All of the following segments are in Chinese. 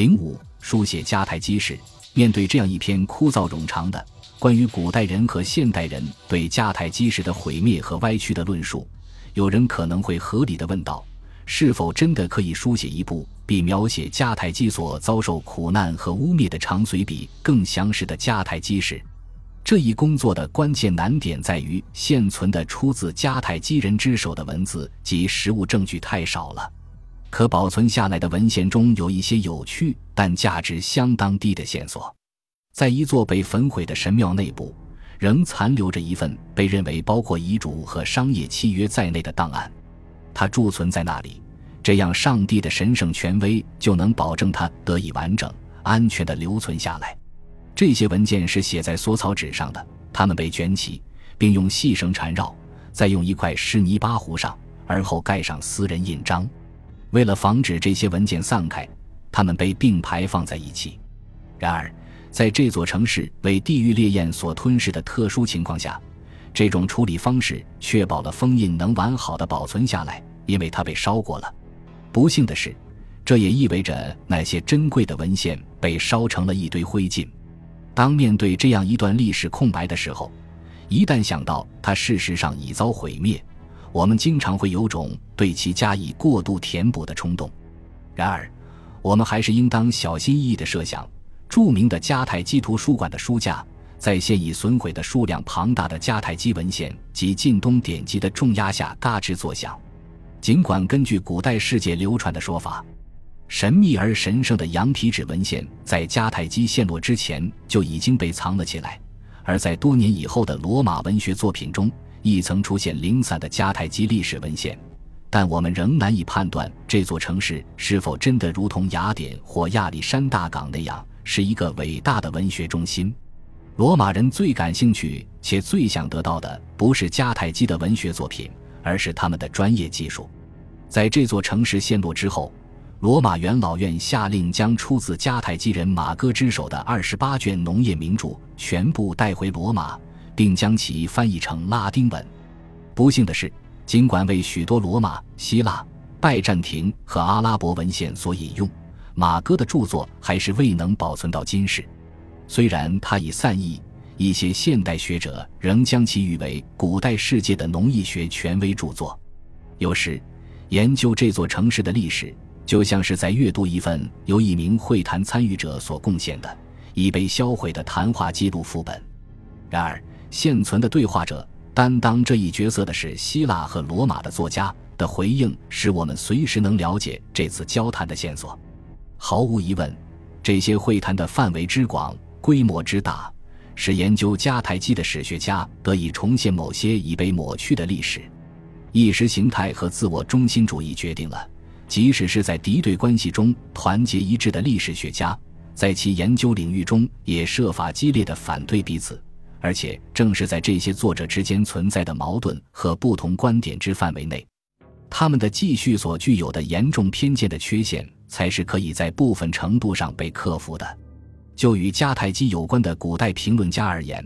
零五书写迦太基史。面对这样一篇枯燥冗长的关于古代人和现代人对迦太基史的毁灭和歪曲的论述，有人可能会合理的问道：是否真的可以书写一部比描写迦太基所遭受苦难和污蔑的长随笔更详实的迦太基史？这一工作的关键难点在于，现存的出自迦太基人之手的文字及实物证据太少了。可保存下来的文献中有一些有趣但价值相当低的线索。在一座被焚毁的神庙内部，仍残留着一份被认为包括遗嘱和商业契约在内的档案。它贮存在那里，这样上帝的神圣权威就能保证它得以完整、安全地留存下来。这些文件是写在缩草纸上的，它们被卷起，并用细绳缠绕，再用一块湿泥巴糊上，而后盖上私人印章。为了防止这些文件散开，它们被并排放在一起。然而，在这座城市为地狱烈焰所吞噬的特殊情况下，这种处理方式确保了封印能完好的保存下来，因为它被烧过了。不幸的是，这也意味着那些珍贵的文献被烧成了一堆灰烬。当面对这样一段历史空白的时候，一旦想到它事实上已遭毁灭，我们经常会有种对其加以过度填补的冲动。然而，我们还是应当小心翼翼地设想，著名的迦太基图书馆的书架在现已损毁的数量庞大的迦太基文献及近东典籍的重压下嘎吱作响。尽管根据古代世界流传的说法，神秘而神圣的羊皮纸文献在迦太基陷落之前就已经被藏了起来，而在多年以后的罗马文学作品中亦曾出现零散的迦太基历史文献，但我们仍难以判断这座城市是否真的如同雅典或亚历山大港那样是一个伟大的文学中心。罗马人最感兴趣且最想得到的不是迦太基的文学作品，而是他们的专业技术。在这座城市陷落之后。罗马元老院下令将出自迦太基人马哥之手的二十八卷农业名著全部带回罗马，并将其翻译成拉丁文。不幸的是，尽管为许多罗马、希腊、拜占庭和阿拉伯文献所引用，马哥的著作还是未能保存到今世。虽然他已散佚，一些现代学者仍将其誉为古代世界的农艺学权威著作。有时，研究这座城市的历史。就像是在阅读一份由一名会谈参与者所贡献的已被销毁的谈话记录副本。然而，现存的对话者担当这一角色的是希腊和罗马的作家的回应，使我们随时能了解这次交谈的线索。毫无疑问，这些会谈的范围之广、规模之大，使研究迦太基的史学家得以重现某些已被抹去的历史。意识形态和自我中心主义决定了。即使是在敌对关系中团结一致的历史学家，在其研究领域中也设法激烈的反对彼此，而且正是在这些作者之间存在的矛盾和不同观点之范围内，他们的继续所具有的严重偏见的缺陷，才是可以在部分程度上被克服的。就与迦太基有关的古代评论家而言，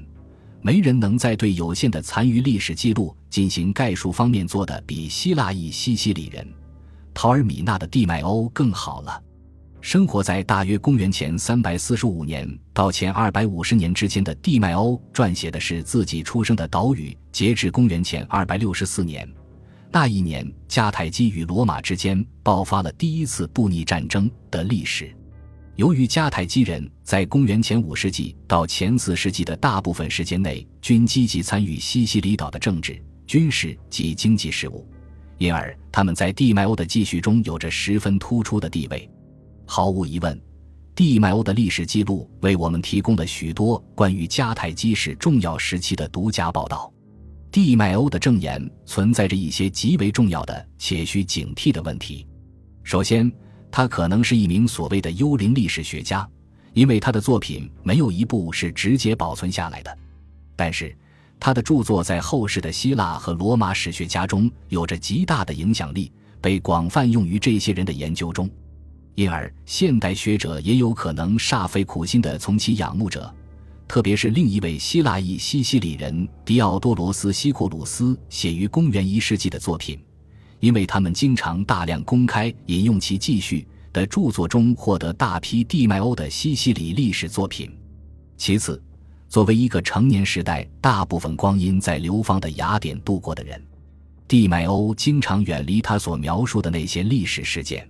没人能在对有限的残余历史记录进行概述方面做的比希腊裔西西里人。陶尔米纳的蒂麦欧更好了。生活在大约公元前三百四十五年到前二百五十年之间的地麦欧撰写的是自己出生的岛屿截至公元前二百六十四年。那一年，迦太基与罗马之间爆发了第一次布匿战争的历史。由于迦太基人在公元前五世纪到前四世纪的大部分时间内均积极参与西西里岛的政治、军事及经济事务。因而，他们在地麦欧的记叙中有着十分突出的地位。毫无疑问，地麦欧的历史记录为我们提供了许多关于迦太基史重要时期的独家报道。地麦欧的证言存在着一些极为重要的且需警惕的问题。首先，他可能是一名所谓的幽灵历史学家，因为他的作品没有一部是直接保存下来的。但是，他的著作在后世的希腊和罗马史学家中有着极大的影响力，被广泛用于这些人的研究中，因而现代学者也有可能煞费苦心地从其仰慕者，特别是另一位希腊裔西西里人迪奥多罗斯·西库鲁斯写于公元一世纪的作品，因为他们经常大量公开引用其记叙，的著作中获得大批地迈欧的西西里历史作品。其次，作为一个成年时代大部分光阴在流放的雅典度过的人，地迈欧经常远离他所描述的那些历史事件。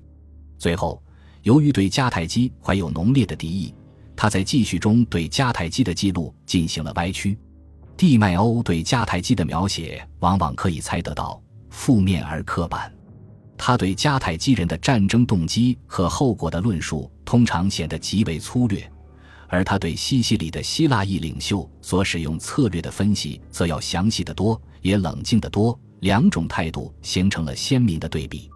最后，由于对迦太基怀有浓烈的敌意，他在记叙中对迦太基的记录进行了歪曲。地迈欧对迦太基的描写往往可以猜得到负面而刻板，他对迦太基人的战争动机和后果的论述通常显得极为粗略，而他对西西里的希腊裔领袖所使用策略的分析则要详细得多，也冷静得多。两种态度形成了鲜明的对比。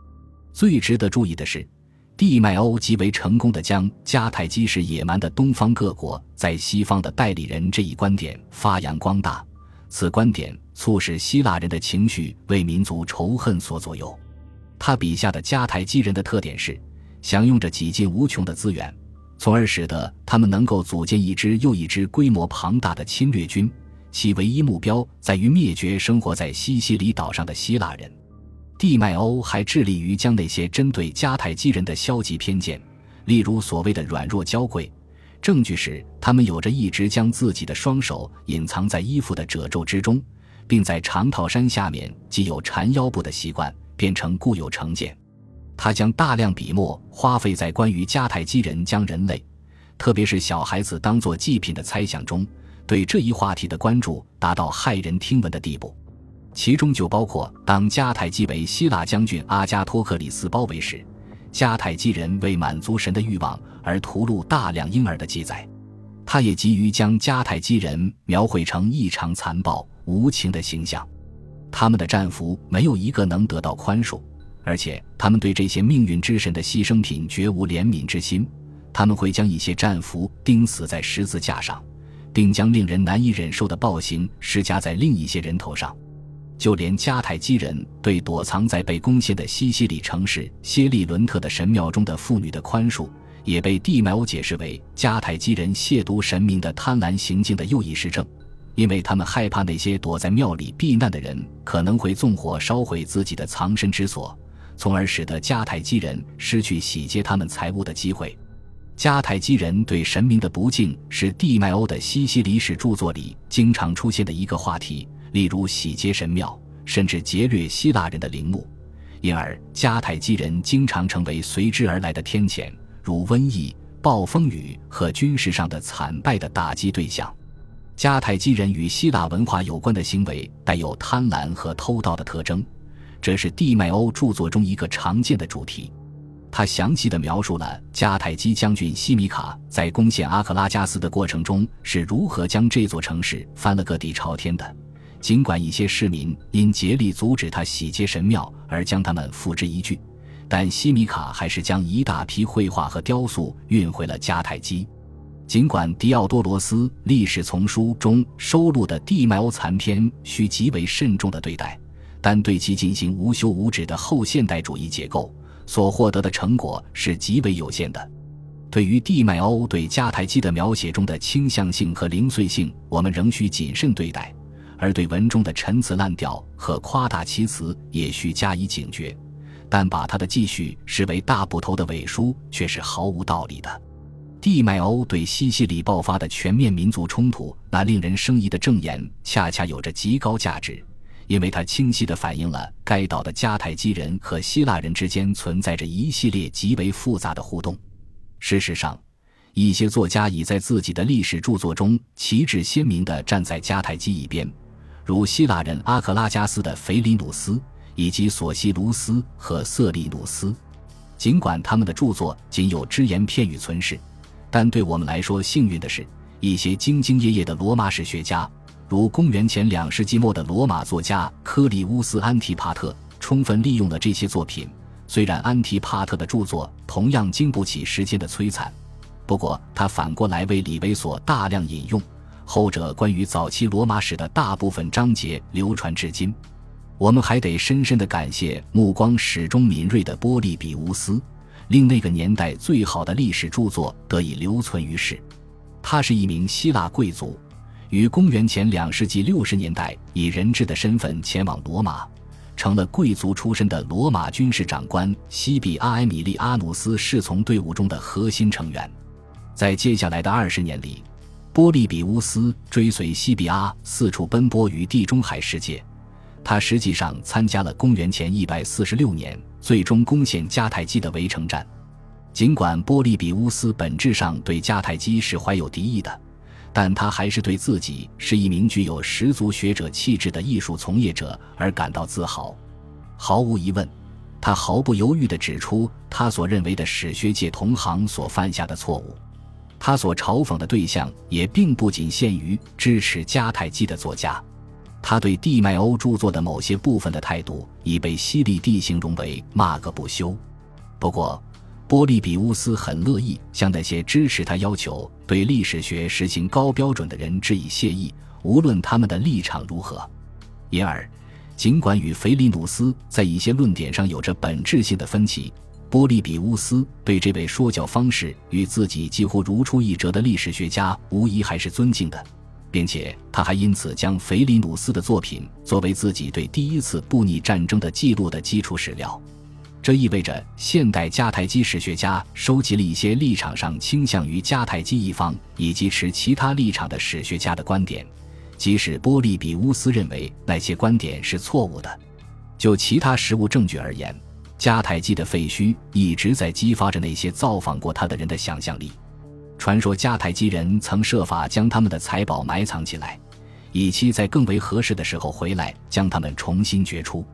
最值得注意的是。蒂迈欧极为成功地将迦太基是野蛮的东方各国在西方的代理人这一观点发扬光大，此观点促使希腊人的情绪为民族仇恨所左右。他笔下的迦太基人的特点是享用着几近无穷的资源，从而使得他们能够组建一支又一支规模庞大的侵略军，其唯一目标在于灭绝生活在西西里岛上的希腊人。蒂迈欧还致力于将那些针对迦太基人的消极偏见，例如所谓的软弱娇贵，证据是他们有着一直将自己的双手隐藏在衣服的褶皱之中，并在长套衫下面既有缠腰部的习惯，变成固有成见。他将大量笔墨花费在关于迦太基人将人类，特别是小孩子当做祭品的猜想中，对这一话题的关注达到骇人听闻的地步。其中就包括当迦太基为希腊将军阿加托克里斯包围时，迦太基人为满足神的欲望而屠戮大量婴儿的记载。他也急于将迦太基人描绘成异常残暴无情的形象。他们的战俘没有一个能得到宽恕，而且他们对这些命运之神的牺牲品绝无怜悯之心。他们会将一些战俘钉死在十字架上，并将令人难以忍受的暴行施加在另一些人头上。就连迦太基人对躲藏在被攻陷的西西里城市歇利伦特的神庙中的妇女的宽恕，也被蒂迈欧解释为迦太基人亵渎神明的贪婪行径的又一实证，因为他们害怕那些躲在庙里避难的人可能会纵火烧毁自己的藏身之所，从而使得迦太基人失去洗劫他们财物的机会。迦太基人对神明的不敬是蒂迈欧的西西里史著作里经常出现的一个话题。例如洗劫神庙，甚至劫掠希腊人的陵墓，因而迦太基人经常成为随之而来的天谴，如瘟疫、暴风雨和军事上的惨败的打击对象。迦太基人与希腊文化有关的行为带有贪婪和偷盗的特征，这是蒂迈欧著作中一个常见的主题。他详细的描述了迦太基将军西米卡在攻陷阿克拉加斯的过程中是如何将这座城市翻了个底朝天的。尽管一些市民因竭力阻止他洗劫神庙而将他们付之一炬，但西米卡还是将一大批绘画和雕塑运回了迦太基。尽管迪奥多罗斯历史丛书中收录的地迈欧残篇需极为慎重的对待，但对其进行无休无止的后现代主义解构所获得的成果是极为有限的。对于地迈欧对迦太基的描写中的倾向性和零碎性，我们仍需谨慎对待。而对文中的陈词滥调和夸大其词也需加以警觉，但把他的记叙视为大部头的伪书却是毫无道理的。蒂迈欧对西西里爆发的全面民族冲突那令人生疑的证言，恰恰有着极高价值，因为它清晰地反映了该岛的迦太基人和希腊人之间存在着一系列极为复杂的互动。事实上，一些作家已在自己的历史著作中旗帜鲜明地站在迦太基一边。如希腊人阿克拉加斯的腓里努斯，以及索西卢斯和瑟利努斯，尽管他们的著作仅有只言片语存世，但对我们来说幸运的是，一些兢兢业业的罗马史学家，如公元前两世纪末的罗马作家科里乌斯·安提帕特，充分利用了这些作品。虽然安提帕特的著作同样经不起时间的摧残，不过他反过来为李维所大量引用。后者关于早期罗马史的大部分章节流传至今，我们还得深深的感谢目光始终敏锐的波利比乌斯，令那个年代最好的历史著作得以留存于世。他是一名希腊贵族，于公元前两世纪六十年代以人质的身份前往罗马，成了贵族出身的罗马军事长官西比阿埃米利阿努斯侍从队伍中的核心成员。在接下来的二十年里，波利比乌斯追随西比阿四处奔波于地中海世界。他实际上参加了公元前一百四十六年最终攻陷迦太基的围城战。尽管波利比乌斯本质上对迦太基是怀有敌意的，但他还是对自己是一名具有十足学者气质的艺术从业者而感到自豪。毫无疑问，他毫不犹豫地指出他所认为的史学界同行所犯下的错误。他所嘲讽的对象也并不仅限于支持迦太基的作家。他对地脉欧著作的某些部分的态度已被西利蒂形容为骂个不休。不过，波利比乌斯很乐意向那些支持他要求对历史学实行高标准的人致以谢意，无论他们的立场如何。因而，尽管与腓力努斯在一些论点上有着本质性的分歧，波利比乌斯对这位说教方式与自己几乎如出一辙的历史学家无疑还是尊敬的。并且他还因此将腓里努斯的作品作为自己对第一次布匿战争的记录的基础史料，这意味着现代迦太基史学家收集了一些立场上倾向于迦太基一方以及持其他立场的史学家的观点，即使波利比乌斯认为那些观点是错误的。就其他实物证据而言，迦太基的废墟一直在激发着那些造访过他的人的想象力。传说迦太基人曾设法将他们的财宝埋藏起来，以期在更为合适的时候回来将他们重新掘出。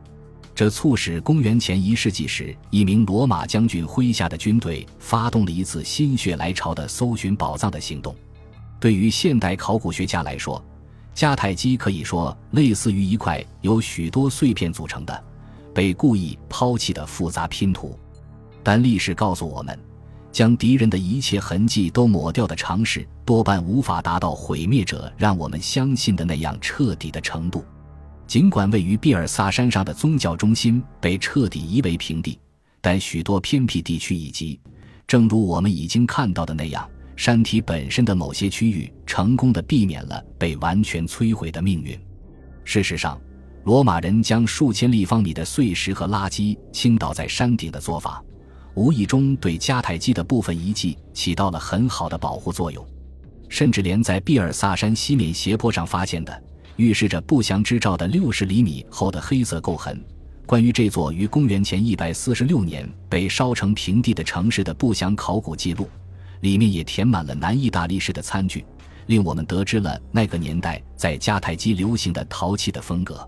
这促使公元前一世纪时一名罗马将军麾下的军队发动了一次心血来潮的搜寻宝藏的行动。对于现代考古学家来说，迦太基可以说类似于一块由许多碎片组成的、被故意抛弃的复杂拼图。但历史告诉我们。将敌人的一切痕迹都抹掉的尝试，多半无法达到毁灭者让我们相信的那样彻底的程度。尽管位于比尔萨山上的宗教中心被彻底夷为平地，但许多偏僻地区以及，正如我们已经看到的那样，山体本身的某些区域，成功的避免了被完全摧毁的命运。事实上，罗马人将数千立方米的碎石和垃圾倾倒在山顶的做法。无意中对迦太基的部分遗迹起到了很好的保护作用，甚至连在比尔萨山西面斜坡上发现的预示着不祥之兆的六十厘米厚的黑色垢痕，关于这座于公元前一百四十六年被烧成平地的城市的不祥考古记录，里面也填满了南意大利式的餐具，令我们得知了那个年代在迦太基流行的陶器的风格。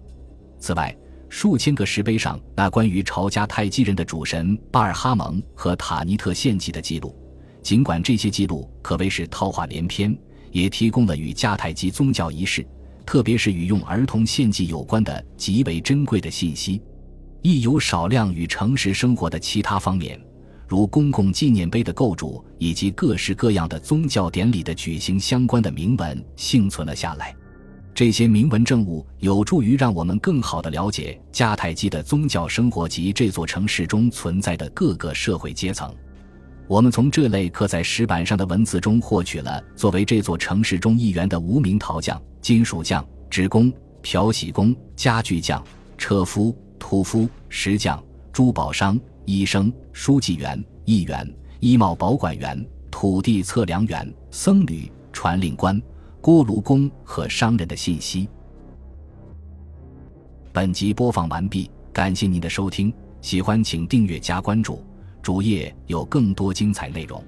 此外，数千个石碑上那关于朝迦太基人的主神巴尔哈蒙和塔尼特献祭的记录，尽管这些记录可谓是套话连篇，也提供了与迦太基宗教仪式，特别是与用儿童献祭有关的极为珍贵的信息。亦有少量与诚实生活的其他方面，如公共纪念碑的构筑以及各式各样的宗教典礼的举行相关的铭文幸存了下来。这些铭文证物有助于让我们更好地了解迦太基的宗教生活及这座城市中存在的各个社会阶层。我们从这类刻在石板上的文字中获取了作为这座城市中一员的无名陶匠、金属匠、职工、漂洗工、家具匠、车夫、屠夫、石匠、珠宝商、医生、书记员、议员、衣帽保管员、土地测量员、僧侣、传令官。锅炉工和商人的信息。本集播放完毕，感谢您的收听，喜欢请订阅加关注，主页有更多精彩内容。